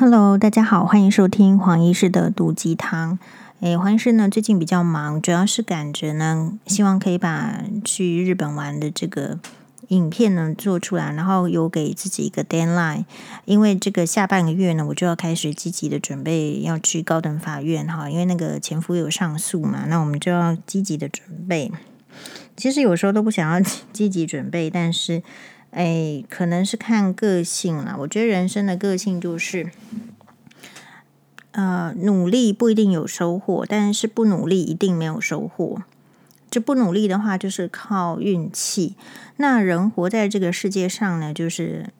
Hello，大家好，欢迎收听黄医师的毒鸡汤。诶，黄医师呢最近比较忙，主要是赶着呢，希望可以把去日本玩的这个影片呢做出来，然后有给自己一个 deadline。因为这个下半个月呢，我就要开始积极的准备要去高等法院哈，因为那个前夫有上诉嘛，那我们就要积极的准备。其实有时候都不想要积极准备，但是。哎，可能是看个性啦。我觉得人生的个性就是，呃，努力不一定有收获，但是不努力一定没有收获。就不努力的话，就是靠运气。那人活在这个世界上呢，就是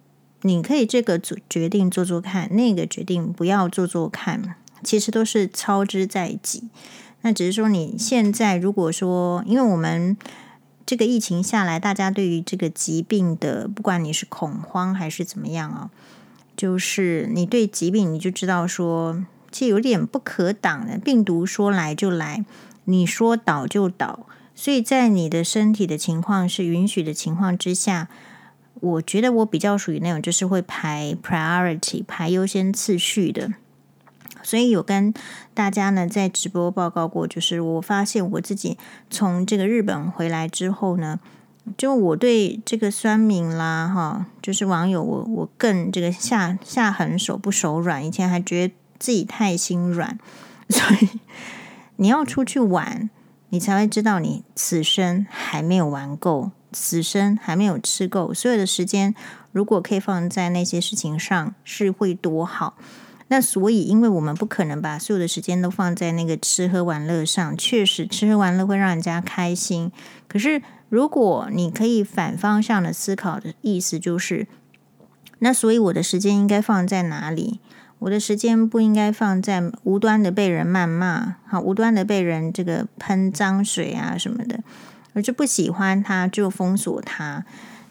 你可以这个做决定做做看，那个决定不要做做看，其实都是操之在己。那只是说你现在如果说，因为我们。这个疫情下来，大家对于这个疾病的，不管你是恐慌还是怎么样啊，就是你对疾病你就知道说，其实有点不可挡的，病毒说来就来，你说倒就倒，所以在你的身体的情况是允许的情况之下，我觉得我比较属于那种就是会排 priority 排优先次序的。所以有跟大家呢在直播报告过，就是我发现我自己从这个日本回来之后呢，就我对这个酸民啦哈，就是网友我我更这个下下狠手不手软，以前还觉得自己太心软，所以你要出去玩，你才会知道你此生还没有玩够，此生还没有吃够，所有的时间如果可以放在那些事情上，是会多好。那所以，因为我们不可能把所有的时间都放在那个吃喝玩乐上，确实吃喝玩乐会让人家开心。可是，如果你可以反方向的思考的意思就是，那所以我的时间应该放在哪里？我的时间不应该放在无端的被人谩骂，好，无端的被人这个喷脏水啊什么的，而就不喜欢他就封锁他。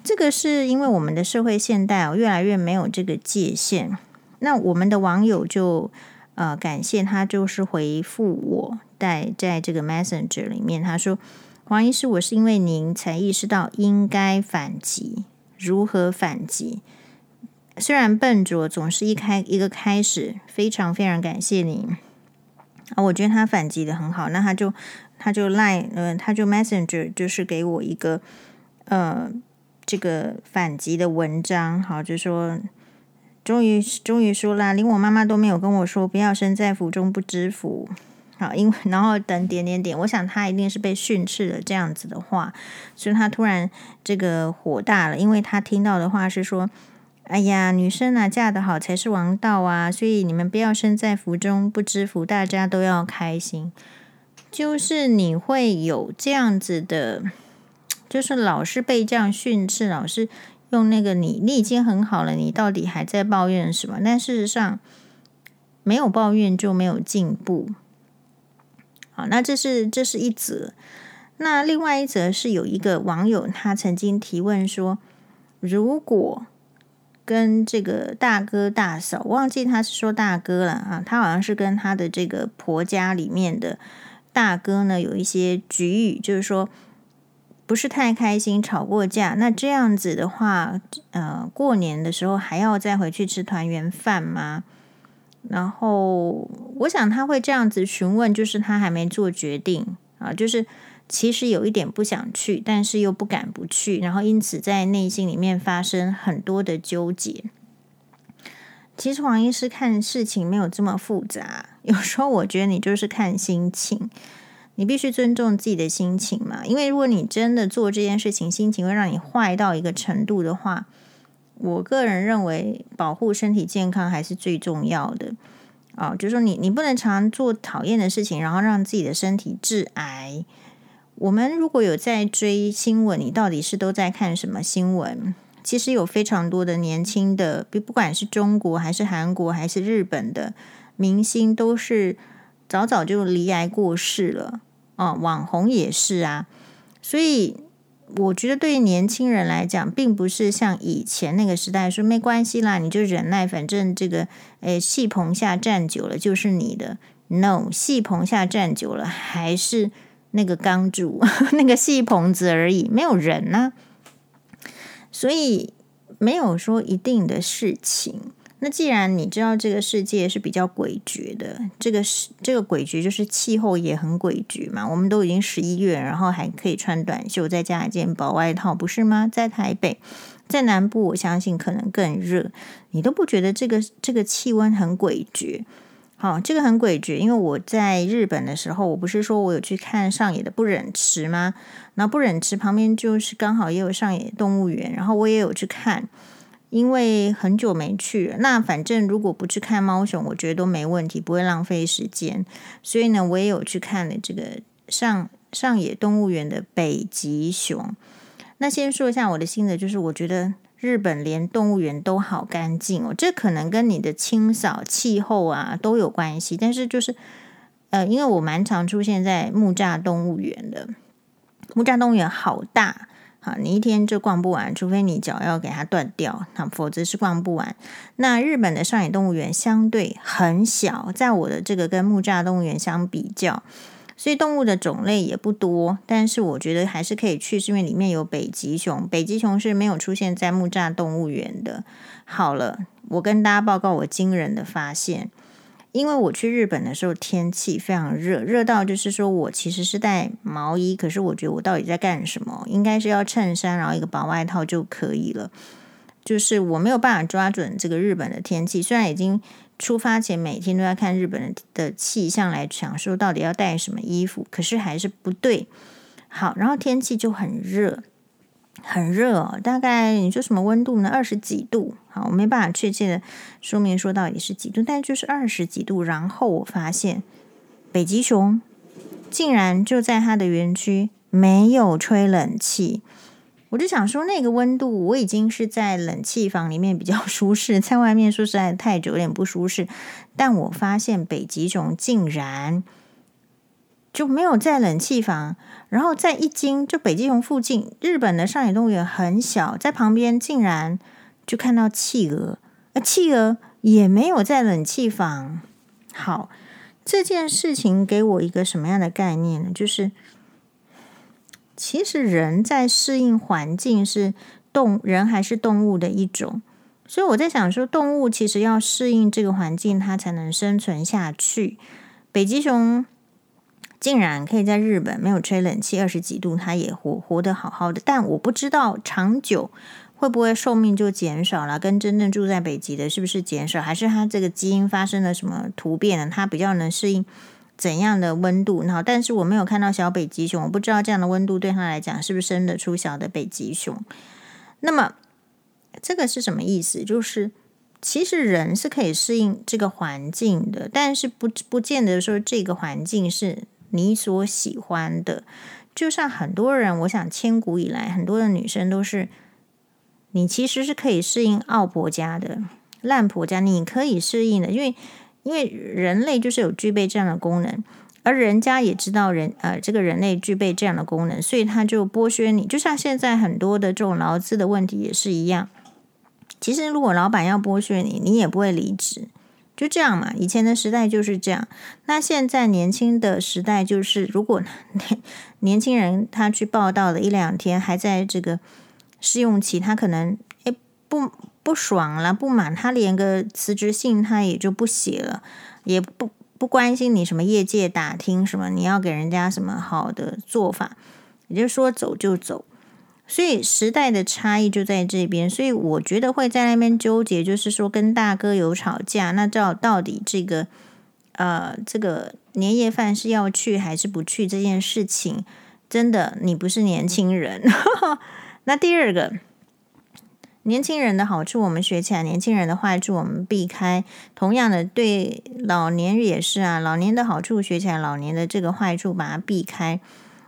这个是因为我们的社会现代哦，越来越没有这个界限。那我们的网友就呃感谢他，就是回复我在在这个 Messenger 里面，他说：“黄医师，我是因为您才意识到应该反击，如何反击？虽然笨拙，总是一开一个开始，非常非常感谢您啊！我觉得他反击的很好，那他就他就 Line 呃他就 Messenger 就是给我一个呃这个反击的文章，好，就说。”终于，终于说了，连我妈妈都没有跟我说不要身在福中不知福。好，因为然后等点点点，我想他一定是被训斥了这样子的话，所以他突然这个火大了，因为他听到的话是说：“哎呀，女生啊，嫁得好才是王道啊，所以你们不要身在福中不知福，大家都要开心。”就是你会有这样子的，就是老是被这样训斥，老是。用那个你，你已经很好了，你到底还在抱怨什么？但事实上，没有抱怨就没有进步。好，那这是这是一则。那另外一则是有一个网友他曾经提问说，如果跟这个大哥大嫂，忘记他是说大哥了啊，他好像是跟他的这个婆家里面的大哥呢有一些局域，就是说。不是太开心，吵过架，那这样子的话，呃，过年的时候还要再回去吃团圆饭吗？然后我想他会这样子询问，就是他还没做决定啊，就是其实有一点不想去，但是又不敢不去，然后因此在内心里面发生很多的纠结。其实黄医师看事情没有这么复杂，有时候我觉得你就是看心情。你必须尊重自己的心情嘛，因为如果你真的做这件事情，心情会让你坏到一个程度的话，我个人认为保护身体健康还是最重要的啊。就说你你不能常做讨厌的事情，然后让自己的身体致癌。我们如果有在追新闻，你到底是都在看什么新闻？其实有非常多的年轻的，不不管是中国还是韩国还是日本的明星，都是早早就罹癌过世了。哦，网红也是啊，所以我觉得对于年轻人来讲，并不是像以前那个时代说没关系啦，你就忍耐，反正这个诶戏棚下站久了就是你的。No，戏棚下站久了还是那个钢柱，那个戏棚子而已，没有人呢、啊。所以没有说一定的事情，那既然你知道这个世界是比较诡谲的，这个是这个诡谲就是气候也很诡谲嘛。我们都已经十一月，然后还可以穿短袖，再加一件薄外套，不是吗？在台北，在南部，我相信可能更热。你都不觉得这个这个气温很诡谲？好，这个很诡谲，因为我在日本的时候，我不是说我有去看上野的不忍池吗？那不忍池旁边就是刚好也有上野动物园，然后我也有去看。因为很久没去了，那反正如果不去看猫熊，我觉得都没问题，不会浪费时间。所以呢，我也有去看了这个上上野动物园的北极熊。那先说一下我的心得，就是我觉得日本连动物园都好干净哦，这可能跟你的清扫、气候啊都有关系。但是就是呃，因为我蛮常出现在木栅动物园的，木栅动物园好大。你一天就逛不完，除非你脚要给它断掉，那，否则是逛不完。那日本的上野动物园相对很小，在我的这个跟木栅动物园相比较，所以动物的种类也不多。但是我觉得还是可以去，是因为里面有北极熊，北极熊是没有出现在木栅动物园的。好了，我跟大家报告我惊人的发现。因为我去日本的时候天气非常热，热到就是说我其实是带毛衣，可是我觉得我到底在干什么？应该是要衬衫，然后一个薄外套就可以了。就是我没有办法抓准这个日本的天气，虽然已经出发前每天都要看日本的气象来想说到底要带什么衣服，可是还是不对。好，然后天气就很热。很热哦，大概你说什么温度呢？二十几度。我没办法确切的说明说到底是几度，但就是二十几度。然后我发现北极熊竟然就在它的园区没有吹冷气，我就想说那个温度我已经是在冷气房里面比较舒适，在外面说实在太久有点不舒适。但我发现北极熊竟然就没有在冷气房。然后在一经就北极熊附近，日本的上野动物园很小，在旁边竟然就看到企鹅，而企鹅也没有在冷气房。好，这件事情给我一个什么样的概念呢？就是其实人在适应环境是动人还是动物的一种，所以我在想说，动物其实要适应这个环境，它才能生存下去。北极熊。竟然可以在日本没有吹冷气，二十几度，它也活活得好好的。但我不知道长久会不会寿命就减少了，跟真正住在北极的是不是减少，还是它这个基因发生了什么突变呢？它比较能适应怎样的温度？然后，但是我没有看到小北极熊，我不知道这样的温度对它来讲是不是生得出小的北极熊。那么这个是什么意思？就是其实人是可以适应这个环境的，但是不不见得说这个环境是。你所喜欢的，就像很多人，我想千古以来，很多的女生都是，你其实是可以适应奥婆家的烂婆家，你可以适应的，因为因为人类就是有具备这样的功能，而人家也知道人呃这个人类具备这样的功能，所以他就剥削你，就像现在很多的这种劳资的问题也是一样。其实如果老板要剥削你，你也不会离职。就这样嘛，以前的时代就是这样。那现在年轻的时代就是，如果 年轻人他去报道了一两天，还在这个试用期，他可能诶不不爽了，不满，他连个辞职信他也就不写了，也不不关心你什么业界打听什么，你要给人家什么好的做法，也就是说走就走。所以时代的差异就在这边，所以我觉得会在那边纠结，就是说跟大哥有吵架，那到到底这个呃这个年夜饭是要去还是不去这件事情，真的你不是年轻人。那第二个，年轻人的好处我们学起来，年轻人的坏处我们避开。同样的，对老年也是啊，老年的好处学起来，老年的这个坏处把它避开。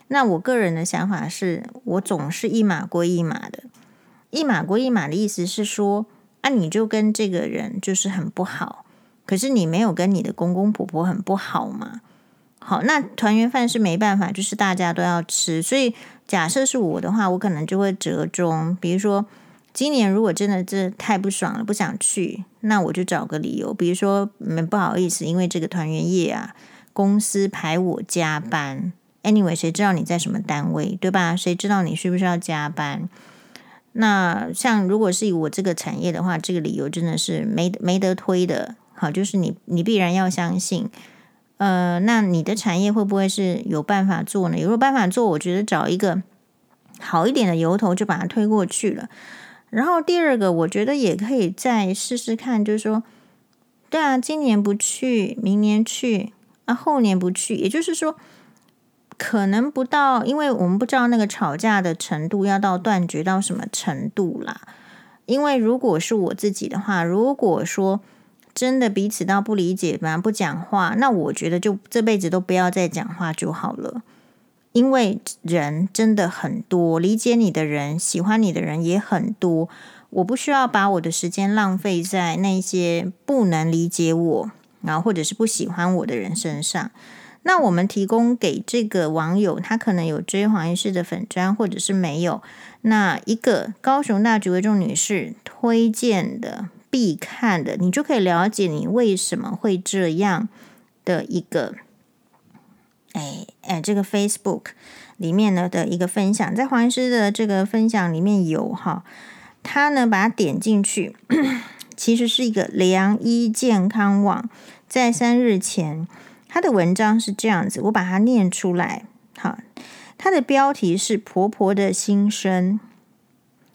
那我个人的想法是，我总是一码归一码的。一码归一码的意思是说，啊，你就跟这个人就是很不好，可是你没有跟你的公公婆婆很不好嘛？好，那团圆饭是没办法，就是大家都要吃。所以假设是我的话，我可能就会折中。比如说，今年如果真的这太不爽了，不想去，那我就找个理由，比如说，嗯，不好意思，因为这个团圆夜啊，公司排我加班。Anyway，谁知道你在什么单位，对吧？谁知道你需不需要加班？那像如果是以我这个产业的话，这个理由真的是没没得推的。好，就是你你必然要相信。呃，那你的产业会不会是有办法做呢？有没有办法做？我觉得找一个好一点的由头就把它推过去了。然后第二个，我觉得也可以再试试看，就是说，对啊，今年不去，明年去，啊，后年不去，也就是说。可能不到，因为我们不知道那个吵架的程度要到断绝到什么程度啦。因为如果是我自己的话，如果说真的彼此到不理解，反而不讲话，那我觉得就这辈子都不要再讲话就好了。因为人真的很多，理解你的人、喜欢你的人也很多，我不需要把我的时间浪费在那些不能理解我，然后或者是不喜欢我的人身上。那我们提供给这个网友，他可能有追黄医师的粉砖，或者是没有。那一个高雄大橘为众女士推荐的必看的，你就可以了解你为什么会这样的一个，哎哎，这个 Facebook 里面呢的一个分享，在黄医师的这个分享里面有哈，他呢把它点进去，其实是一个良医健康网，在三日前。他的文章是这样子，我把它念出来。好，他的标题是《婆婆的心声》。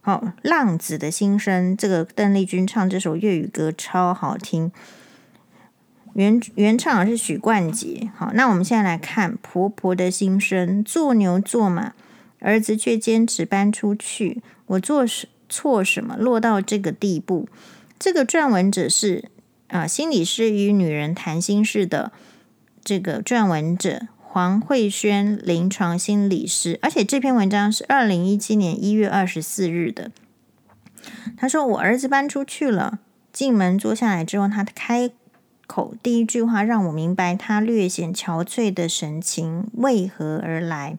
好，浪子的心声。这个邓丽君唱这首粤语歌超好听，原原唱是许冠杰。好，那我们现在来看婆婆的心声。做牛做马，儿子却坚持搬出去。我做什错什么，落到这个地步？这个撰文者是啊，心理师与女人谈心事的。这个撰文者黄慧轩，临床心理师，而且这篇文章是二零一七年一月二十四日的。他说：“我儿子搬出去了，进门坐下来之后，他开口第一句话让我明白他略显憔悴的神情为何而来。”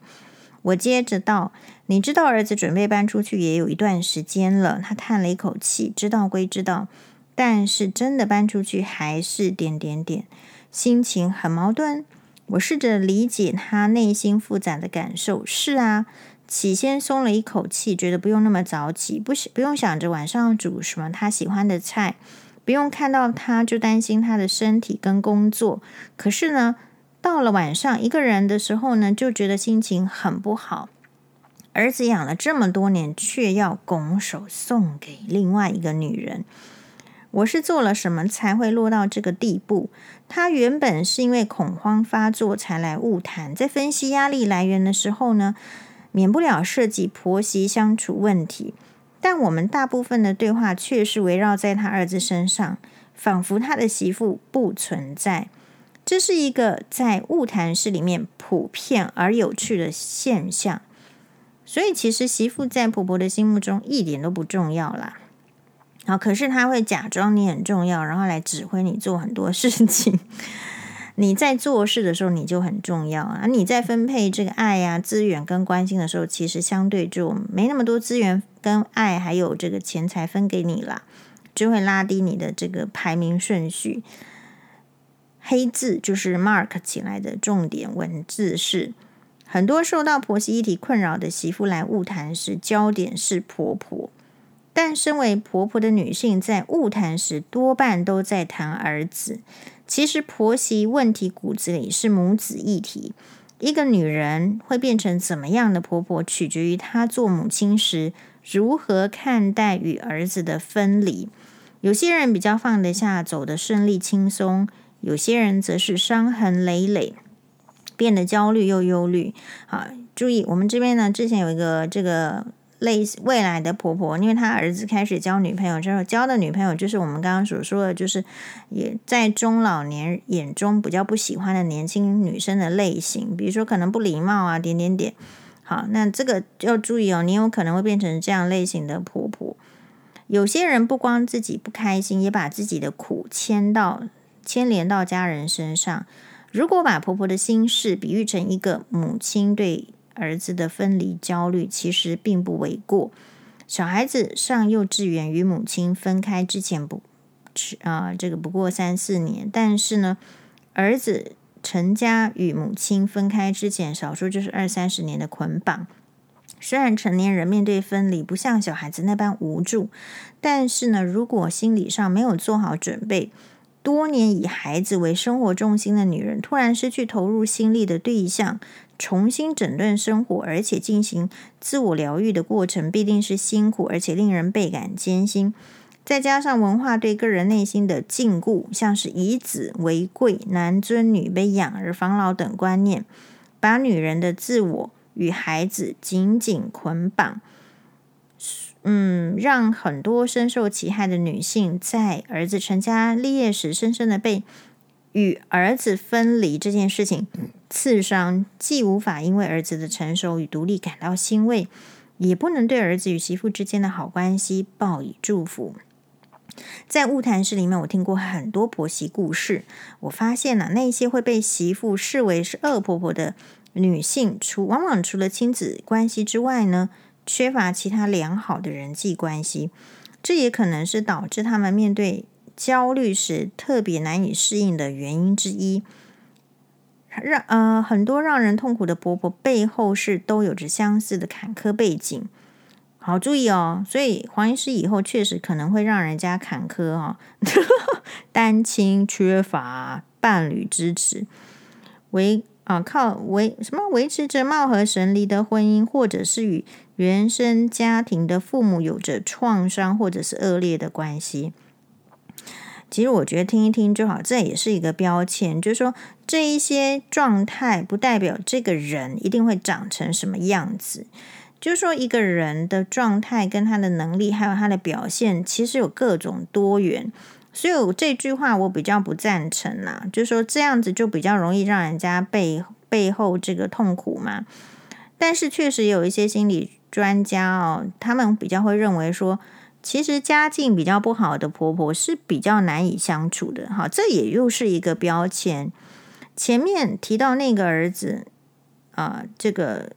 我接着道：“你知道儿子准备搬出去也有一段时间了。”他叹了一口气，知道归知道，但是真的搬出去还是点点点。心情很矛盾，我试着理解他内心复杂的感受。是啊，起先松了一口气，觉得不用那么早起，不不用想着晚上煮什么他喜欢的菜，不用看到他就担心他的身体跟工作。可是呢，到了晚上一个人的时候呢，就觉得心情很不好。儿子养了这么多年，却要拱手送给另外一个女人。我是做了什么才会落到这个地步？他原本是因为恐慌发作才来晤谈，在分析压力来源的时候呢，免不了涉及婆媳相处问题。但我们大部分的对话却是围绕在他儿子身上，仿佛他的媳妇不存在。这是一个在晤谈室里面普遍而有趣的现象。所以，其实媳妇在婆婆的心目中一点都不重要啦。好，可是他会假装你很重要，然后来指挥你做很多事情。你在做事的时候，你就很重要啊。你在分配这个爱呀、资源跟关心的时候，其实相对就没那么多资源跟爱，还有这个钱财分给你啦，就会拉低你的这个排名顺序。黑字就是 mark 起来的重点文字是：很多受到婆媳议题困扰的媳妇来晤谈时，焦点是婆婆。但身为婆婆的女性，在误谈时多半都在谈儿子。其实婆媳问题骨子里是母子议题。一个女人会变成怎么样的婆婆，取决于她做母亲时如何看待与儿子的分离。有些人比较放得下，走得顺利轻松；有些人则是伤痕累累，变得焦虑又忧虑。好，注意，我们这边呢，之前有一个这个。类似未来的婆婆，因为她儿子开始交女朋友之后，交的女朋友就是我们刚刚所说的，就是也在中老年眼中比较不喜欢的年轻女生的类型，比如说可能不礼貌啊，点点点。好，那这个要注意哦，你有可能会变成这样类型的婆婆。有些人不光自己不开心，也把自己的苦牵到牵连到家人身上。如果把婆婆的心事比喻成一个母亲对。儿子的分离焦虑其实并不为过。小孩子上幼稚园与母亲分开之前不，啊、这个不过三四年。但是呢，儿子成家与母亲分开之前，少说就是二三十年的捆绑。虽然成年人面对分离不像小孩子那般无助，但是呢，如果心理上没有做好准备，多年以孩子为生活重心的女人，突然失去投入心力的对象，重新整顿生活，而且进行自我疗愈的过程，必定是辛苦而且令人倍感艰辛。再加上文化对个人内心的禁锢，像是以子为贵、男尊女卑、养儿防老等观念，把女人的自我与孩子紧紧捆绑，嗯，让很多深受其害的女性在儿子成家立业时，深深的被与儿子分离这件事情刺伤，既无法因为儿子的成熟与独立感到欣慰，也不能对儿子与媳妇之间的好关系报以祝福。在晤谈室里面，我听过很多婆媳故事，我发现了、那些会被媳妇视为是恶婆婆的。女性除往往除了亲子关系之外呢，缺乏其他良好的人际关系，这也可能是导致他们面对焦虑时特别难以适应的原因之一。让呃很多让人痛苦的婆婆背后是都有着相似的坎坷背景。好，注意哦，所以黄医师以后确实可能会让人家坎坷哦，单亲缺乏伴侣支持为。啊，靠维什么维持着貌合神离的婚姻，或者是与原生家庭的父母有着创伤或者是恶劣的关系。其实我觉得听一听就好，这也是一个标签，就是说这一些状态不代表这个人一定会长成什么样子。就是说一个人的状态跟他的能力，还有他的表现，其实有各种多元。所以我这句话我比较不赞成啦，就是说这样子就比较容易让人家背背后这个痛苦嘛。但是确实有一些心理专家哦，他们比较会认为说，其实家境比较不好的婆婆是比较难以相处的。哈，这也又是一个标签。前面提到那个儿子啊，呃，这个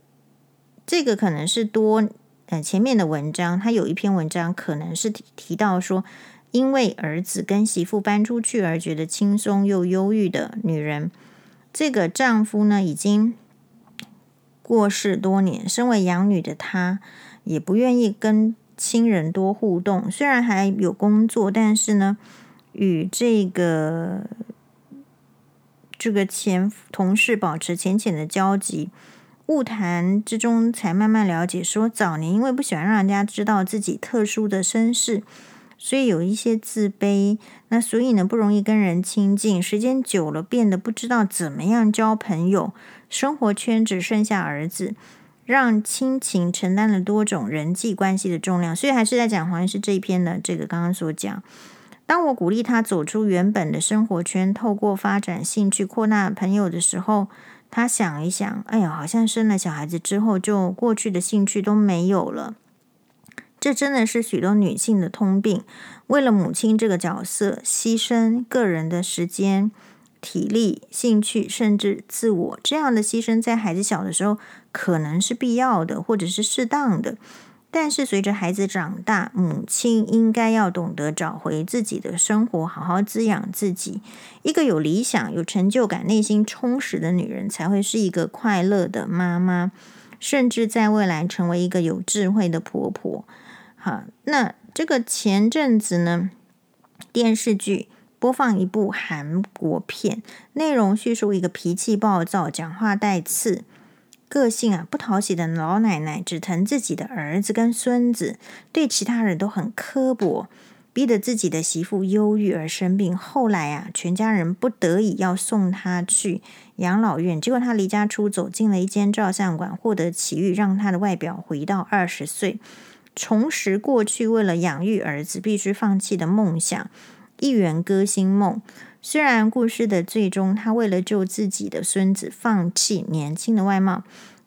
这个可能是多呃前面的文章，他有一篇文章可能是提提到说。因为儿子跟媳妇搬出去而觉得轻松又忧郁的女人，这个丈夫呢已经过世多年，身为养女的她也不愿意跟亲人多互动。虽然还有工作，但是呢，与这个这个前同事保持浅浅的交集。误谈之中，才慢慢了解说，早年因为不喜欢让人家知道自己特殊的身世。所以有一些自卑，那所以呢不容易跟人亲近，时间久了变得不知道怎么样交朋友，生活圈只剩下儿子，让亲情承担了多种人际关系的重量。所以还是在讲黄医师这一篇的这个刚刚所讲，当我鼓励他走出原本的生活圈，透过发展兴趣扩大朋友的时候，他想一想，哎呀，好像生了小孩子之后，就过去的兴趣都没有了。这真的是许多女性的通病，为了母亲这个角色，牺牲个人的时间、体力、兴趣，甚至自我。这样的牺牲在孩子小的时候可能是必要的，或者是适当的。但是随着孩子长大，母亲应该要懂得找回自己的生活，好好滋养自己。一个有理想、有成就感、内心充实的女人，才会是一个快乐的妈妈，甚至在未来成为一个有智慧的婆婆。好，那这个前阵子呢，电视剧播放一部韩国片，内容叙述一个脾气暴躁、讲话带刺、个性啊不讨喜的老奶奶，只疼自己的儿子跟孙子，对其他人都很刻薄，逼得自己的媳妇忧郁而生病。后来啊，全家人不得已要送她去养老院，结果她离家出走，进了一间照相馆，获得奇遇，让她的外表回到二十岁。重拾过去为了养育儿子必须放弃的梦想，一圆歌星梦。虽然故事的最终，他为了救自己的孙子放弃年轻的外貌，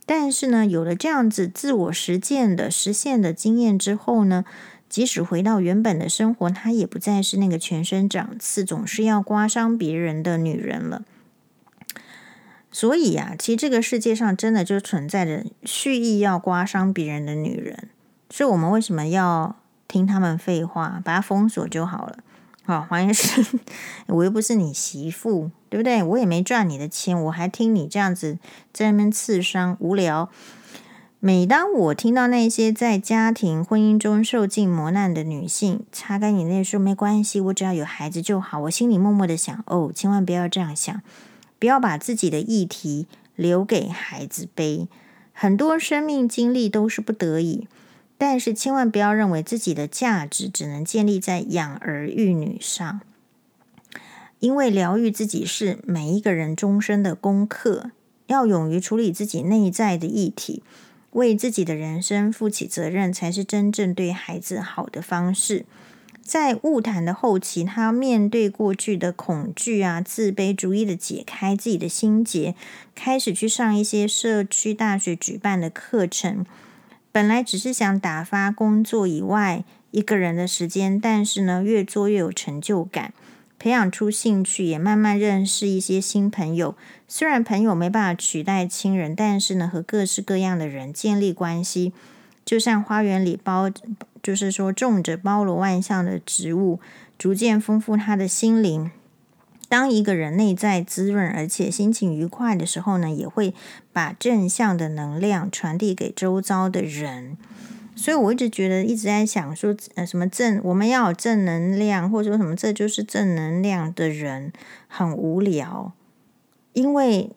但是呢，有了这样子自我实践的实现的经验之后呢，即使回到原本的生活，她也不再是那个全身长刺、总是要刮伤别人的女人了。所以呀、啊，其实这个世界上真的就存在着蓄意要刮伤别人的女人。所以我们为什么要听他们废话，把它封锁就好了？好，黄医师，我又不是你媳妇，对不对？我也没赚你的钱，我还听你这样子在那边刺伤，无聊。每当我听到那些在家庭婚姻中受尽磨难的女性擦干眼泪说没关系，我只要有孩子就好，我心里默默的想：哦，千万不要这样想，不要把自己的议题留给孩子背。很多生命经历都是不得已，但是千万不要认为自己的价值只能建立在养儿育女上，因为疗愈自己是每一个人终身的功课，要勇于处理自己内在的议题。为自己的人生负起责任，才是真正对孩子好的方式。在晤谈的后期，他面对过去的恐惧啊、自卑，逐一的解开自己的心结，开始去上一些社区大学举办的课程。本来只是想打发工作以外一个人的时间，但是呢，越做越有成就感。培养出兴趣，也慢慢认识一些新朋友。虽然朋友没办法取代亲人，但是呢，和各式各样的人建立关系，就像花园里包，就是说种着包罗万象的植物，逐渐丰富他的心灵。当一个人内在滋润，而且心情愉快的时候呢，也会把正向的能量传递给周遭的人。所以我一直觉得，一直在想说，呃，什么正，我们要有正能量，或者说什么这就是正能量的人很无聊，因为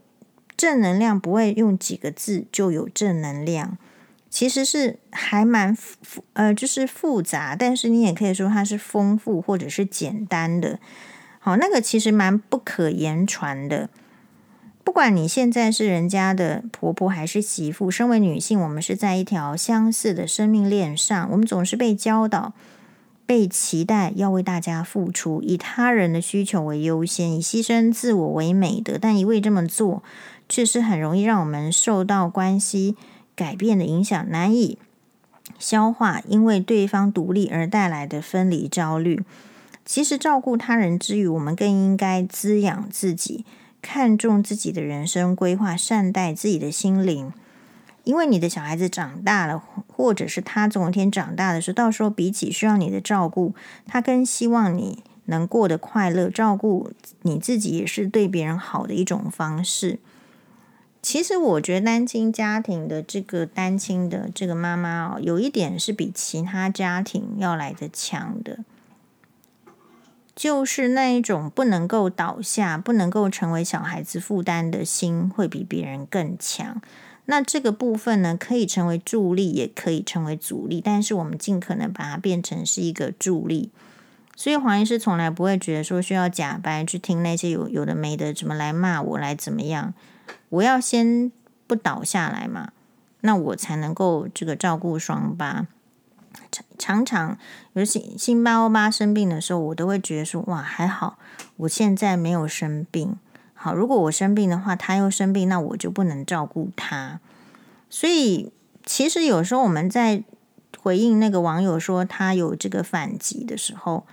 正能量不会用几个字就有正能量，其实是还蛮复，呃，就是复杂，但是你也可以说它是丰富或者是简单的。好，那个其实蛮不可言传的。不管你现在是人家的婆婆还是媳妇，身为女性，我们是在一条相似的生命链上。我们总是被教导、被期待要为大家付出，以他人的需求为优先，以牺牲自我为美德。但一味这么做，确实很容易让我们受到关系改变的影响，难以消化因为对方独立而带来的分离焦虑。其实，照顾他人之余，我们更应该滋养自己。看重自己的人生规划，善待自己的心灵，因为你的小孩子长大了，或者是他总有一天长大的时候，到时候比起需要你的照顾，他更希望你能过得快乐。照顾你自己也是对别人好的一种方式。其实我觉得单亲家庭的这个单亲的这个妈妈哦，有一点是比其他家庭要来得强的。就是那一种不能够倒下、不能够成为小孩子负担的心，会比别人更强。那这个部分呢，可以成为助力，也可以成为阻力。但是我们尽可能把它变成是一个助力。所以黄医师从来不会觉得说需要假掰去听那些有有的没的，怎么来骂我，来怎么样。我要先不倒下来嘛，那我才能够这个照顾双八。常常，尤其辛巴欧巴生病的时候，我都会觉得说：哇，还好，我现在没有生病。好，如果我生病的话，他又生病，那我就不能照顾他。所以，其实有时候我们在回应那个网友说他有这个反击的时候，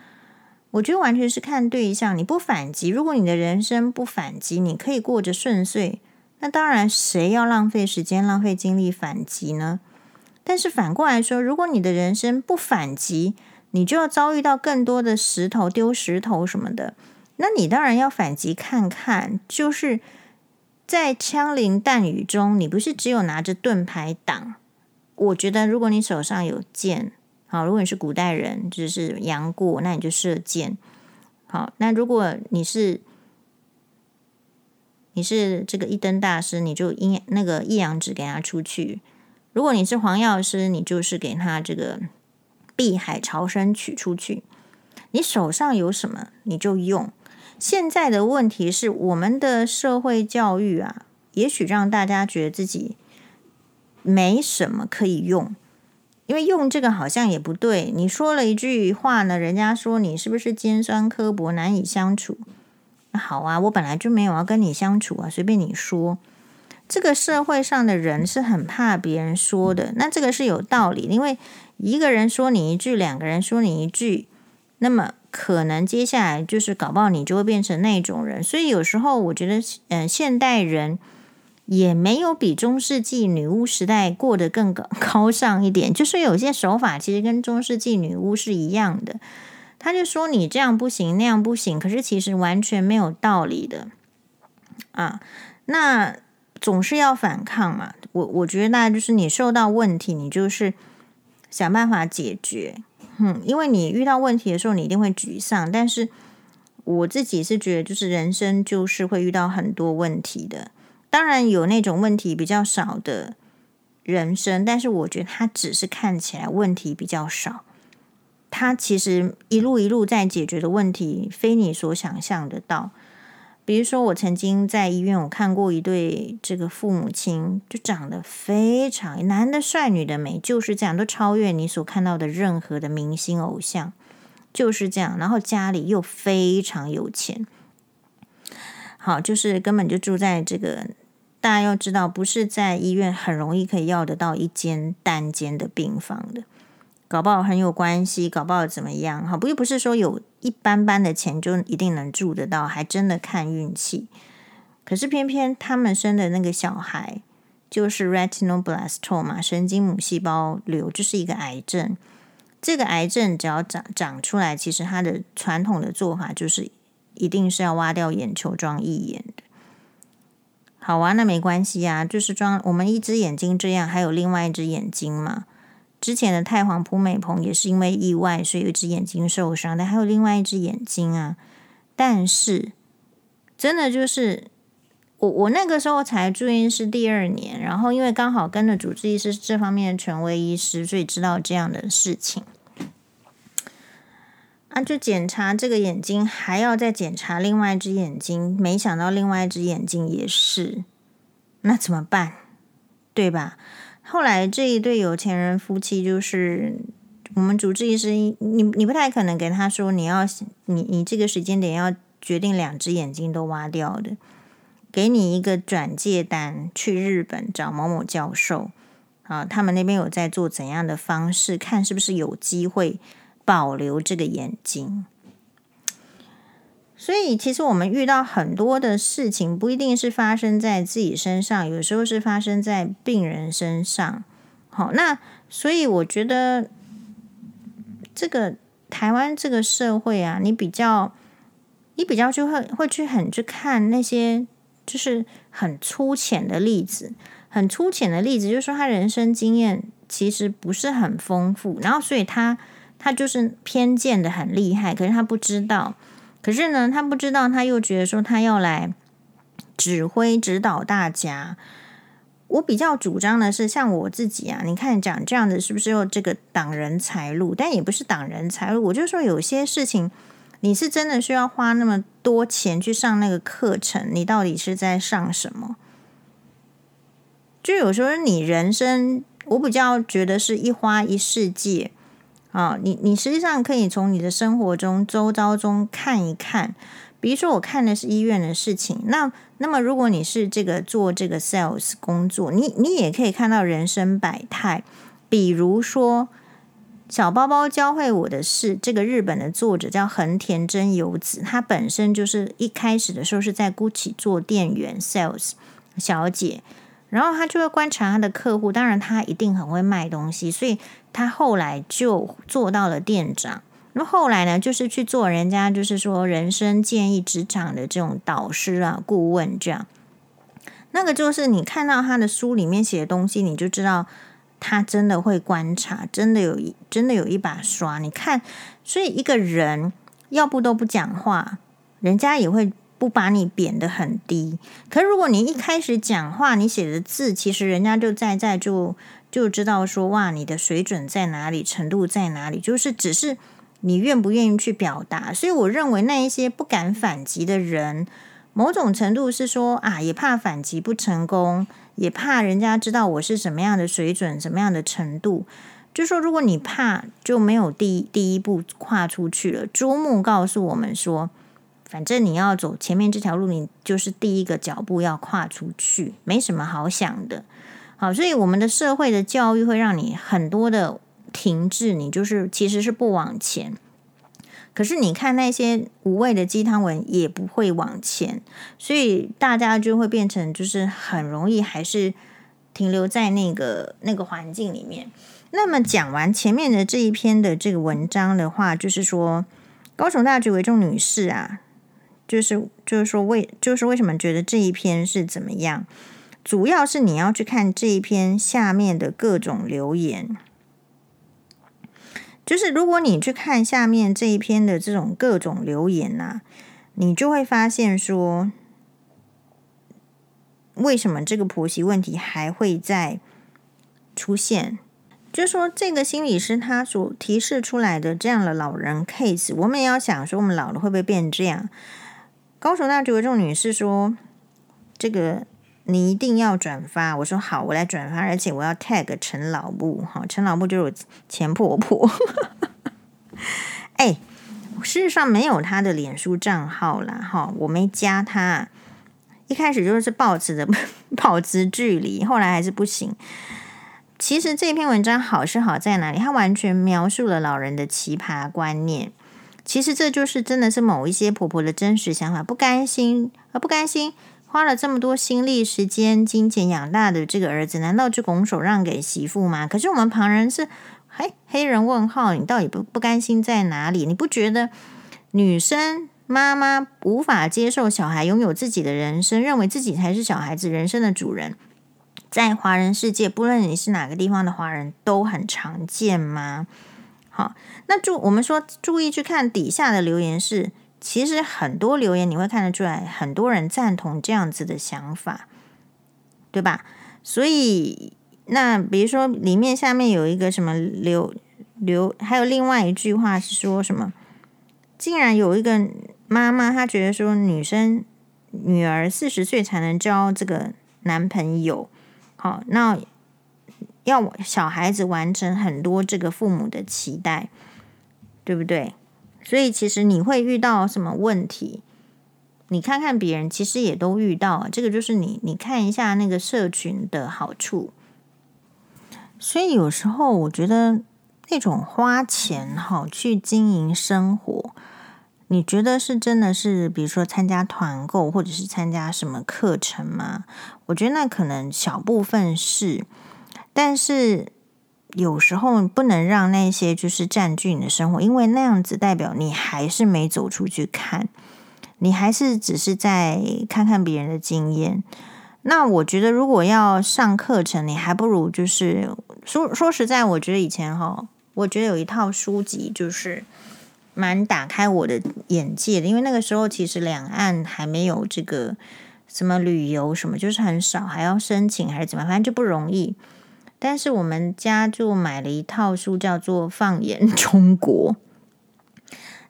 我觉得完全是看对象。你不反击，如果你的人生不反击，你可以过着顺遂。那当然，谁要浪费时间、浪费精力反击呢？但是反过来说，如果你的人生不反击，你就要遭遇到更多的石头丢石头什么的。那你当然要反击看看，就是在枪林弹雨中，你不是只有拿着盾牌挡。我觉得，如果你手上有剑，好，如果你是古代人，就是杨过，那你就射箭。好，那如果你是你是这个一灯大师，你就阴那个一阳指给他出去。如果你是黄药师，你就是给他这个碧海潮生取出去。你手上有什么，你就用。现在的问题是，我们的社会教育啊，也许让大家觉得自己没什么可以用，因为用这个好像也不对。你说了一句话呢，人家说你是不是尖酸刻薄、难以相处？好啊，我本来就没有要跟你相处啊，随便你说。这个社会上的人是很怕别人说的，那这个是有道理，因为一个人说你一句，两个人说你一句，那么可能接下来就是搞不好你就会变成那种人。所以有时候我觉得，嗯、现代人也没有比中世纪女巫时代过得更高 高尚一点，就是有些手法其实跟中世纪女巫是一样的。他就说你这样不行，那样不行，可是其实完全没有道理的啊。那总是要反抗嘛。我我觉得那就是你受到问题，你就是想办法解决。嗯，因为你遇到问题的时候，你一定会沮丧。但是我自己是觉得，就是人生就是会遇到很多问题的。当然有那种问题比较少的人生，但是我觉得他只是看起来问题比较少。他其实一路一路在解决的问题，非你所想象得到。比如说，我曾经在医院，我看过一对这个父母亲，就长得非常男的帅，女的美，就是这样，都超越你所看到的任何的明星偶像，就是这样。然后家里又非常有钱，好，就是根本就住在这个，大家要知道，不是在医院很容易可以要得到一间单间的病房的。搞不好很有关系，搞不好怎么样？哈，不又不是说有一般般的钱就一定能住得到，还真的看运气。可是偏偏他们生的那个小孩就是 retinoblastoma 神经母细胞瘤，就是一个癌症。这个癌症只要长长出来，其实它的传统的做法就是一定是要挖掉眼球装义眼的。好啊，那没关系啊，就是装我们一只眼睛这样，还有另外一只眼睛嘛。之前的太皇普美蓬也是因为意外，所以有一只眼睛受伤，但还有另外一只眼睛啊。但是真的就是我，我那个时候才住院是第二年，然后因为刚好跟着主治医师这方面的权威医师，所以知道这样的事情。啊，就检查这个眼睛，还要再检查另外一只眼睛，没想到另外一只眼睛也是，那怎么办？对吧？后来这一对有钱人夫妻，就是我们主治医师，你你不太可能给他说你要你你这个时间点要决定两只眼睛都挖掉的，给你一个转介单去日本找某某教授啊，他们那边有在做怎样的方式，看是不是有机会保留这个眼睛。所以，其实我们遇到很多的事情，不一定是发生在自己身上，有时候是发生在病人身上。好，那所以我觉得，这个台湾这个社会啊，你比较，你比较就会会去很去看那些就是很粗浅的例子，很粗浅的例子，就是说他人生经验其实不是很丰富，然后所以他他就是偏见的很厉害，可是他不知道。可是呢，他不知道，他又觉得说他要来指挥指导大家。我比较主张的是，像我自己啊，你看讲这样子是不是有这个挡人财路？但也不是挡人财路，我就说有些事情你是真的需要花那么多钱去上那个课程，你到底是在上什么？就有时候你人生，我比较觉得是一花一世界。啊，你你实际上可以从你的生活中、周遭中看一看。比如说，我看的是医院的事情，那那么如果你是这个做这个 sales 工作，你你也可以看到人生百态。比如说，小包包教会我的是这个日本的作者叫横田真由子，她本身就是一开始的时候是在 GUCCI 做店员 sales 小姐。然后他就会观察他的客户，当然他一定很会卖东西，所以他后来就做到了店长。那后来呢，就是去做人家就是说人生建议职场的这种导师啊、顾问这样。那个就是你看到他的书里面写的东西，你就知道他真的会观察，真的有一真的有一把刷。你看，所以一个人要不都不讲话，人家也会。不把你贬得很低，可如果你一开始讲话，你写的字，其实人家就在在就就知道说，哇，你的水准在哪里，程度在哪里，就是只是你愿不愿意去表达。所以我认为那一些不敢反击的人，某种程度是说啊，也怕反击不成功，也怕人家知道我是什么样的水准，什么样的程度。就说如果你怕，就没有第第一步跨出去了。朱木告诉我们说。反正你要走前面这条路，你就是第一个脚步要跨出去，没什么好想的。好，所以我们的社会的教育会让你很多的停滞，你就是其实是不往前。可是你看那些无谓的鸡汤文也不会往前，所以大家就会变成就是很容易还是停留在那个那个环境里面。那么讲完前面的这一篇的这个文章的话，就是说高雄大学维仲女士啊。就是就是说为就是为什么觉得这一篇是怎么样？主要是你要去看这一篇下面的各种留言，就是如果你去看下面这一篇的这种各种留言呐、啊，你就会发现说，为什么这个婆媳问题还会再出现？就说，这个心理师他所提示出来的这样的老人 case，我们也要想说，我们老了会不会变这样？高雄大学的这种女士说，这个。你一定要转发，我说好，我来转发，而且我要 tag 陈老木，哈，陈老木就是我前婆婆。哎，事实上没有他的脸书账号啦，哈，我没加他，一开始就是保持的 保持距离，后来还是不行。其实这篇文章好是好在哪里？它完全描述了老人的奇葩观念。其实这就是真的是某一些婆婆的真实想法，不甘心，而不甘心。花了这么多心力、时间、金钱养大的这个儿子，难道就拱手让给媳妇吗？可是我们旁人是，嘿，黑人问号，你到底不不甘心在哪里？你不觉得女生妈妈无法接受小孩拥有自己的人生，认为自己才是小孩子人生的主人，在华人世界，不论你是哪个地方的华人，都很常见吗？好，那注我们说注意去看底下的留言是。其实很多留言你会看得出来，很多人赞同这样子的想法，对吧？所以那比如说里面下面有一个什么留留，还有另外一句话是说什么？竟然有一个妈妈，她觉得说女生女儿四十岁才能交这个男朋友，好，那要小孩子完成很多这个父母的期待，对不对？所以，其实你会遇到什么问题？你看看别人，其实也都遇到。这个就是你，你看一下那个社群的好处。所以有时候我觉得那种花钱哈去经营生活，你觉得是真的是，比如说参加团购或者是参加什么课程吗？我觉得那可能小部分是，但是。有时候不能让那些就是占据你的生活，因为那样子代表你还是没走出去看，你还是只是在看看别人的经验。那我觉得，如果要上课程，你还不如就是说说实在，我觉得以前哈，我觉得有一套书籍就是蛮打开我的眼界的，因为那个时候其实两岸还没有这个什么旅游什么，就是很少，还要申请还是怎么，反正就不容易。但是我们家就买了一套书，叫做《放眼中国》。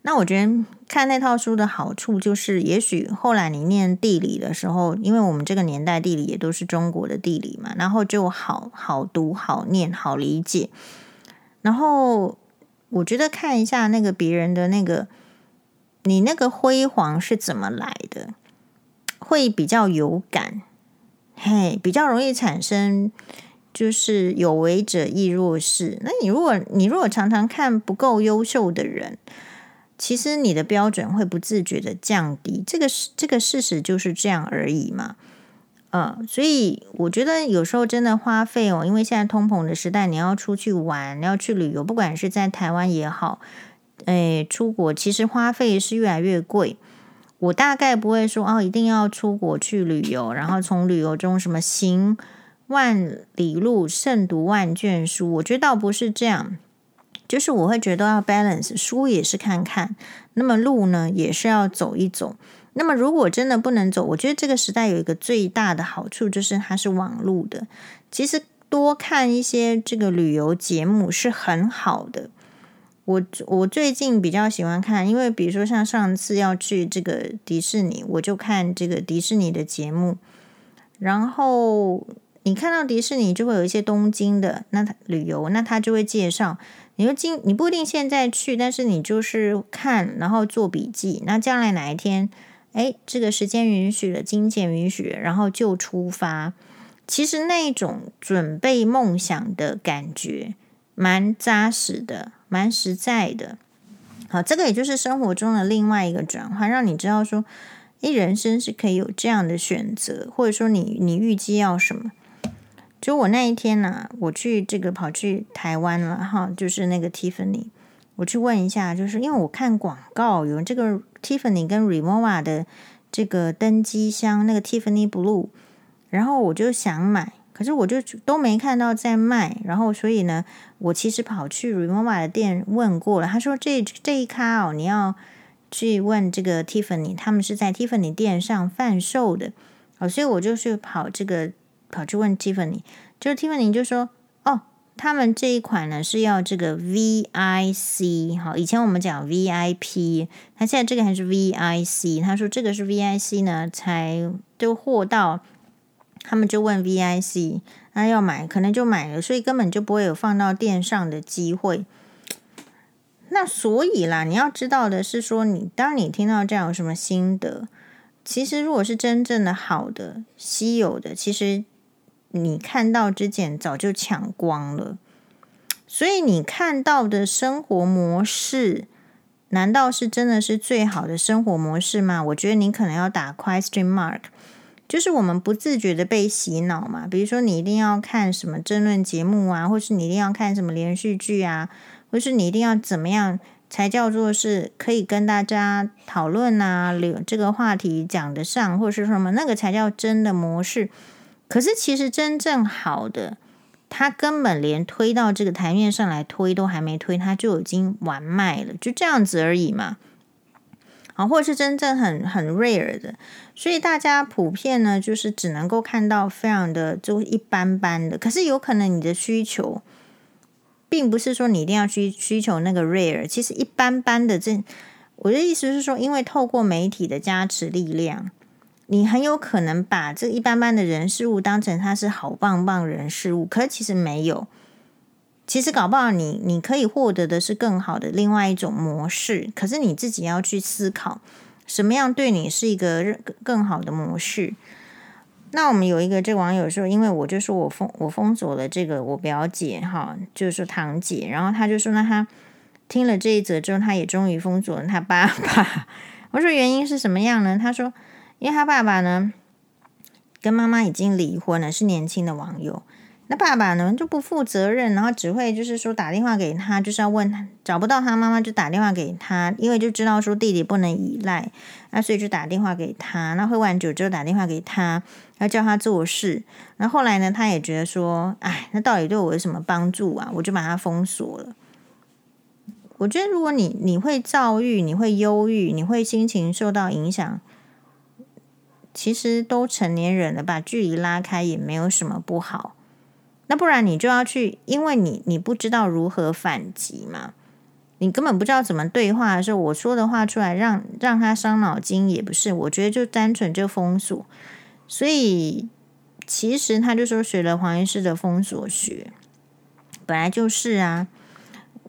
那我觉得看那套书的好处就是，也许后来你念地理的时候，因为我们这个年代地理也都是中国的地理嘛，然后就好好读、好念、好理解。然后我觉得看一下那个别人的那个，你那个辉煌是怎么来的，会比较有感，嘿，比较容易产生。就是有为者亦若是。那你如果你如果常常看不够优秀的人，其实你的标准会不自觉的降低。这个是这个事实就是这样而已嘛。呃，所以我觉得有时候真的花费哦，因为现在通膨的时代，你要出去玩，你要去旅游，不管是在台湾也好，诶，出国其实花费是越来越贵。我大概不会说哦，一定要出国去旅游，然后从旅游中什么行。万里路胜读万卷书，我觉得倒不是这样，就是我会觉得要 balance，书也是看看，那么路呢也是要走一走。那么如果真的不能走，我觉得这个时代有一个最大的好处就是它是网路的。其实多看一些这个旅游节目是很好的。我我最近比较喜欢看，因为比如说像上次要去这个迪士尼，我就看这个迪士尼的节目，然后。你看到迪士尼就会有一些东京的那他旅游，那他就会介绍。你说今你不一定现在去，但是你就是看，然后做笔记。那将来哪一天，哎，这个时间允许了，金钱允许，然后就出发。其实那种准备梦想的感觉，蛮扎实的，蛮实在的。好，这个也就是生活中的另外一个转换，让你知道说，哎，人生是可以有这样的选择，或者说你你预计要什么。就我那一天呢、我去这个跑去台湾了哈，就是那个 Tiffany，我去问一下，就是因为我看广告有这个 Tiffany 跟 Rimowa 的这个登机箱，那个 Tiffany Blue，然后我就想买，可是我就都没看到在卖，然后所以呢，我其实跑去 Rimowa 的店问过了，他说这这一咖哦，你要去问这个 Tiffany，他们是在 Tiffany 店上贩售的，哦，所以我就去跑这个跑去问 Tiffany，就 Tiffany 就说。哦他们这一款呢是要这个 VIC 哈，以前我们讲 VIP，他现在这个还是 VIC。他说这个是 VIC 呢，才都货到，他们就问 VIC，那要买可能就买了，所以根本就不会有放到店上的机会。那所以啦，你要知道的是说，你当你听到这样有什么心得？其实如果是真正的好的、稀有的，其实。你看到之前早就抢光了，所以你看到的生活模式，难道是真的是最好的生活模式吗？我觉得你可能要打 question mark，就是我们不自觉的被洗脑嘛。比如说，你一定要看什么争论节目啊，或是你一定要看什么连续剧啊，或是你一定要怎么样才叫做是可以跟大家讨论啊，留这个话题讲得上，或是什么那个才叫真的模式。可是，其实真正好的，他根本连推到这个台面上来推都还没推，他就已经完卖了，就这样子而已嘛。啊，或者是真正很很 rare 的，所以大家普遍呢，就是只能够看到非常的就一般般的。可是有可能你的需求，并不是说你一定要去需求那个 rare，其实一般般的这，我的意思是说，因为透过媒体的加持力量。你很有可能把这一般般的人事物当成他是好棒棒人事物，可是其实没有。其实搞不好你你可以获得的是更好的另外一种模式，可是你自己要去思考什么样对你是一个更好的模式。那我们有一个这网友说，因为我就说我封我封锁了这个我表姐哈，就是说堂姐，然后他就说那他听了这一则之后，他也终于封锁了他爸爸。我说原因是什么样呢？他说。因为他爸爸呢，跟妈妈已经离婚了，是年轻的网友。那爸爸呢就不负责任，然后只会就是说打电话给他，就是要问他找不到他妈妈就打电话给他，因为就知道说弟弟不能依赖，那所以就打电话给他。那喝完酒之后打电话给他，要叫他做事。那后来呢，他也觉得说，哎，那到底对我有什么帮助啊？我就把他封锁了。我觉得如果你你会躁郁，你会忧郁，你会心情受到影响。其实都成年人了，把距离拉开也没有什么不好。那不然你就要去，因为你你不知道如何反击嘛，你根本不知道怎么对话的时候，我说的话出来让让他伤脑筋也不是。我觉得就单纯就封锁。所以其实他就说学了黄医师的封锁学，本来就是啊，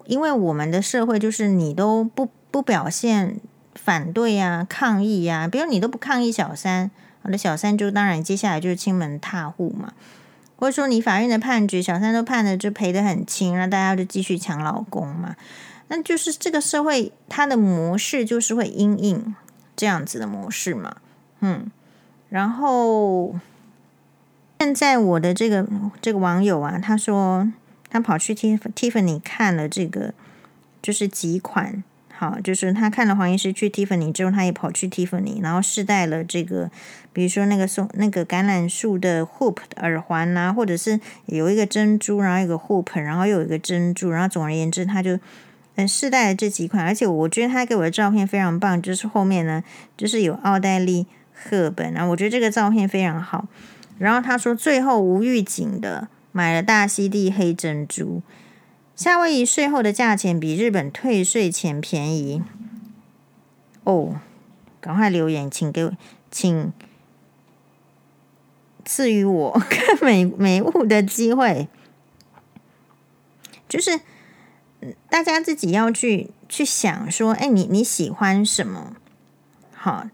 因为我们的社会就是你都不不表现。反对呀、抗议呀、比如你都不抗议小三，我的小三就当然接下来就是亲门踏户嘛，或者说你法院的判决，小三都判的就赔得很轻，那大家就继续抢老公嘛，那就是这个社会它的模式就是会因应这样子的模式嘛，嗯，然后现在我的这个这个网友啊，他说他跑去 Tiffany 看了这个，就是几款。好，就是他看了黄医师去 Tiffany 之后，他也跑去 Tiffany，然后试戴了这个，比如说那个送那个橄榄树的 hoop 的耳环啊，或者是有一个珍珠，然后有个 hoop，然后又有一个珍珠，然后总而言之，他就嗯试戴了这几款，而且我觉得他给我的照片非常棒，就是后面呢就是有奥黛丽赫本，然后我觉得这个照片非常好，然后他说最后无预警的买了大溪地黑珍珠。夏威夷税后的价钱比日本退税前便宜哦！赶快留言，请给，请赐予我 看美美物的机会。就是大家自己要去去想说，哎，你你喜欢什么？好，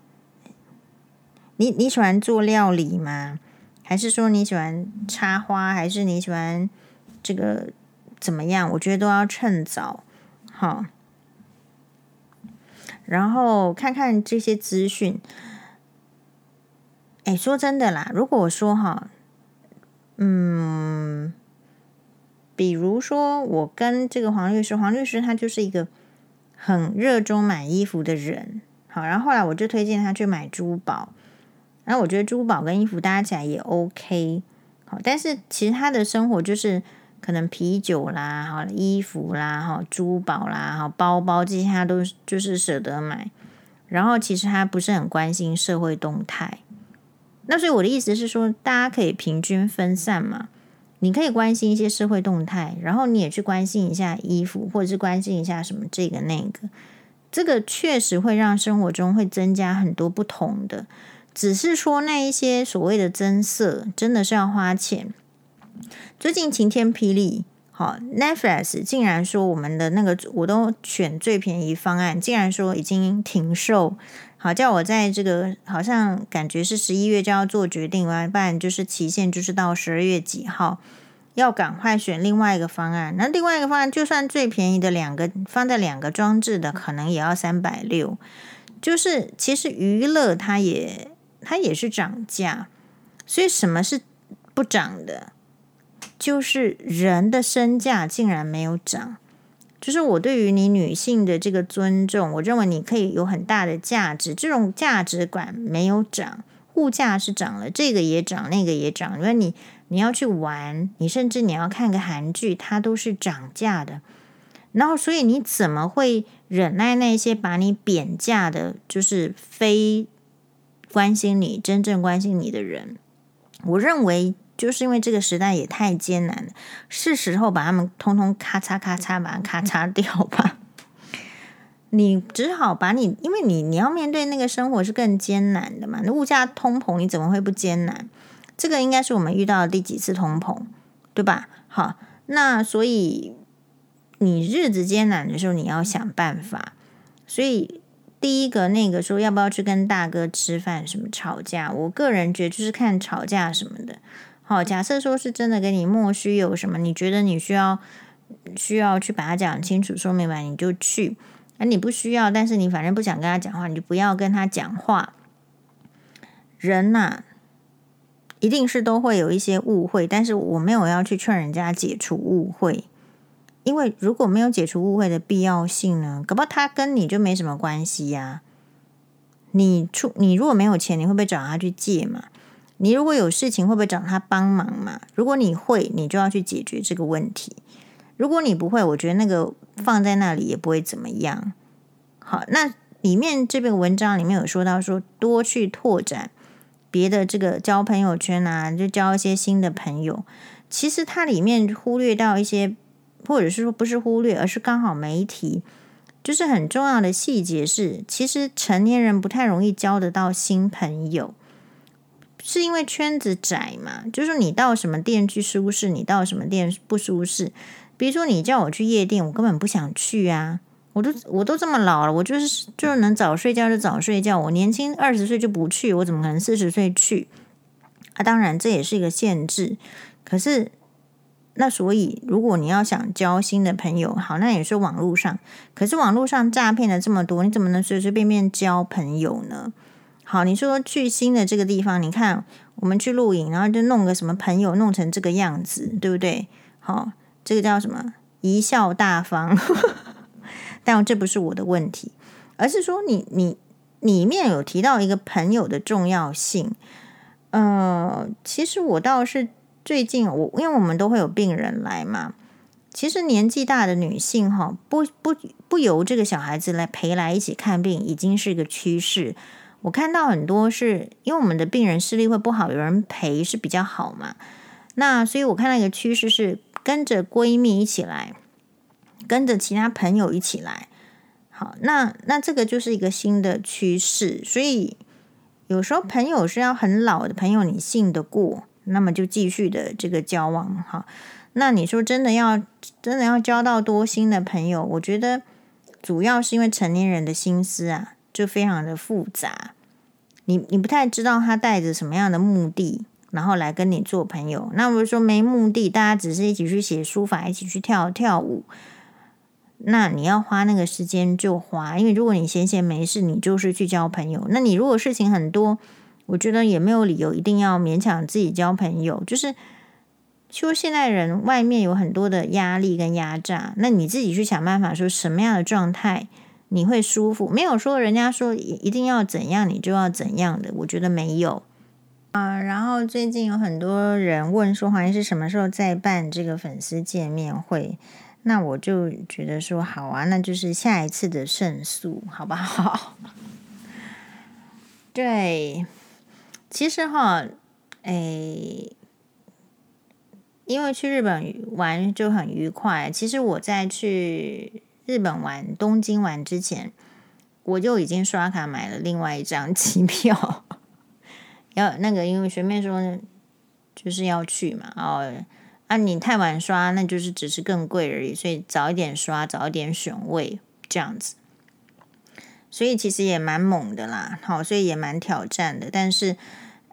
你你喜欢做料理吗？还是说你喜欢插花？还是你喜欢这个？怎么样？我觉得都要趁早，好，然后看看这些资讯。哎，说真的啦，如果我说哈，嗯，比如说我跟这个黄律师，黄律师他就是一个很热衷买衣服的人，好，然后后来我就推荐他去买珠宝。然后我觉得珠宝跟衣服搭起来也 OK。好，但是其实他的生活就是可能啤酒啦，好衣服啦，哈珠宝啦，哈包包这些他都就是舍得买。然后其实他不是很关心社会动态。那所以我的意思是说，大家可以平均分散嘛。你可以关心一些社会动态，然后你也去关心一下衣服，或者是关心一下什么这个那个。这个确实会让生活中会增加很多不同的。只是说那一些所谓的增色，真的是要花钱。最近晴天霹雳，好，Netflix 竟然说我们的那个我都选最便宜方案，竟然说已经停售，好，叫我在这个好像感觉是十一月就要做决定，不然就是期限就是到十二月几号，要赶快选另外一个方案。那另外一个方案，就算最便宜的两个放在两个装置的，可能也要三百六。就是其实娱乐它也。它也是涨价，所以什么是不涨的？就是人的身价竟然没有涨。就是我对于你女性的这个尊重，我认为你可以有很大的价值，这种价值观没有涨。物价是涨了，这个也涨，那个也涨。因为你你要去玩，你甚至你要看个韩剧，它都是涨价的。然后，所以你怎么会忍耐那些把你贬价的，就是非？关心你，真正关心你的人，我认为就是因为这个时代也太艰难了，是时候把他们通通咔嚓咔嚓把它咔嚓掉吧。你只好把你，因为你你要面对那个生活是更艰难的嘛。那物价通膨，你怎么会不艰难？这个应该是我们遇到的第几次通膨，对吧？好，那所以你日子艰难的时候，你要想办法。所以。第一个那个说要不要去跟大哥吃饭？什么吵架？我个人觉得就是看吵架什么的。好，假设说是真的跟你莫须有什么，你觉得你需要需要去把它讲清楚、说明白，你就去。而你不需要，但是你反正不想跟他讲话，你就不要跟他讲话。人呐、一定是都会有一些误会，但是我没有要去劝人家解除误会。因为如果没有解除误会的必要性呢，搞不好他跟你就没什么关系呀。你出你如果没有钱，你会不会找他去借嘛？你如果有事情，会不会找他帮忙嘛？如果你会，你就要去解决这个问题。如果你不会，我觉得那个放在那里也不会怎么样。好，那里面这篇文章里面有说到说，多去拓展别的这个交朋友圈啊，就交一些新的朋友。其实它里面忽略到一些。或者是说不是忽略，而是刚好没提，就是很重要的细节是，其实成年人不太容易交得到新朋友，是因为圈子窄嘛。就是你到什么店去舒适，你到什么店不舒适。比如说你叫我去夜店，我根本不想去啊！我都我都这么老了，我就是就是能早睡觉就早睡觉。我年轻二十岁就不去，我怎么可能四十岁去？啊，当然这也是一个限制，可是。那所以，如果你要想交新的朋友，好，那也是网络上。可是网络上诈骗的这么多，你怎么能随随便便交朋友呢？好，你说去新的这个地方，你看我们去录影，然后就弄个什么朋友，弄成这个样子，对不对？好，这个叫什么？贻笑大方。但这不是我的问题，而是说你你里面有提到一个朋友的重要性。呃，其实我倒是。最近我因为我们都会有病人来嘛，其实年纪大的女性哈，不不不由这个小孩子来陪来一起看病，已经是一个趋势。我看到很多是因为我们的病人视力会不好，有人陪是比较好嘛。那所以我看到一个趋势是跟着闺蜜一起来，跟着其他朋友一起来。好，那那这个就是一个新的趋势。所以有时候朋友是要很老的朋友，你信得过。那么就继续的这个交往哈，那你说真的要真的要交到多新的朋友？我觉得主要是因为成年人的心思啊，就非常的复杂，你你不太知道他带着什么样的目的，然后来跟你做朋友。那如果说没目的，大家只是一起去写书法，一起去跳跳舞，那你要花那个时间就花，因为如果你闲闲没事，你就是去交朋友。那你如果事情很多。我觉得也没有理由一定要勉强自己交朋友，就是说现在人外面有很多的压力跟压榨，那你自己去想办法，说什么样的状态你会舒服，没有说人家说一定要怎样你就要怎样的，我觉得没有。啊、然后最近有很多人问说，黄医师什么时候再办这个粉丝见面会？那我就觉得说好啊，那就是下一次的胜诉，好不好？对，其实哈，诶，因为去日本玩就很愉快。其实我在去日本玩东京玩之前，我就已经刷卡买了另外一张机票。要那个，因为学妹说就是要去嘛，哦，啊，你太晚刷，那就是只是更贵而已，所以早一点刷，早一点选位，这样子。所以其实也蛮猛的啦，好，所以也蛮挑战的。但是，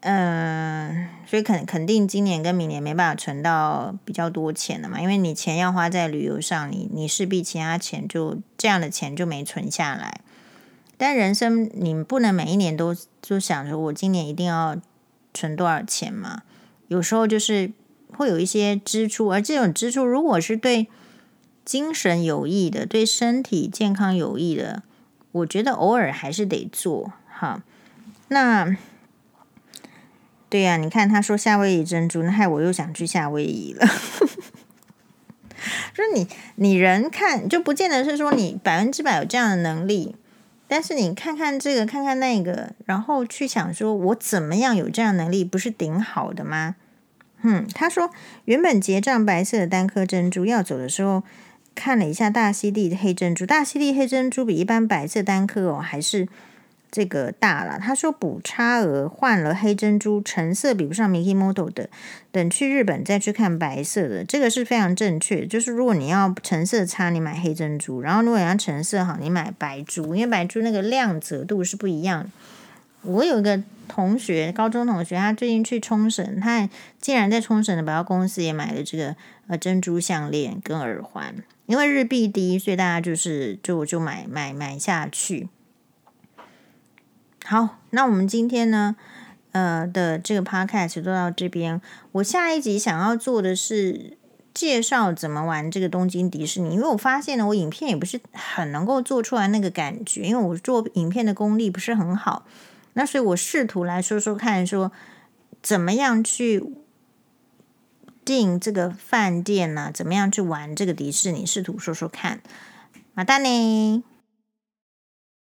嗯、所以肯肯定今年跟明年没办法存到比较多钱的嘛，因为你钱要花在旅游上，你你势必其他钱就这样的钱就没存下来。但人生你不能每一年都就想着我今年一定要存多少钱嘛？有时候就是会有一些支出，而这种支出如果是对精神有益的、对身体健康有益的，我觉得偶尔还是得做哈。那对呀、你看他说夏威夷珍珠，那害我又想去夏威夷了。说 你你人看就不见得是说你百分之百有这样的能力。但是你看看这个，看看那个，然后去想说，我怎么样有这样能力，不是顶好的吗？嗯，他说原本结账白色的单颗珍珠，要走的时候看了一下大溪地的黑珍珠，大溪地黑珍珠比一般白色单颗哦还是。这个大了，他说补差额换了黑珍珠，成色比不上 Mikimoto 的，等去日本再去看白色的，这个是非常正确。就是如果你要成色差，你买黑珍珠；然后如果你要成色好，你买白珠，因为白珠那个亮泽度是不一样。我有一个同学，高中同学，他最近去冲绳，他竟然在冲绳的百货公司也买了这个呃珍珠项链跟耳环，因为日币低，所以大家就是就就买买买下去。好，那我们今天呢，呃的这个 podcast 就到这边。我下一集想要做的是介绍怎么玩这个东京迪士尼，因为我发现呢，我影片也不是很能够做出来那个感觉，因为我做影片的功力不是很好。那所以我试图来说说看，说怎么样去订这个饭店呢？怎么样去玩这个迪士尼？试图说说看，马丹尼。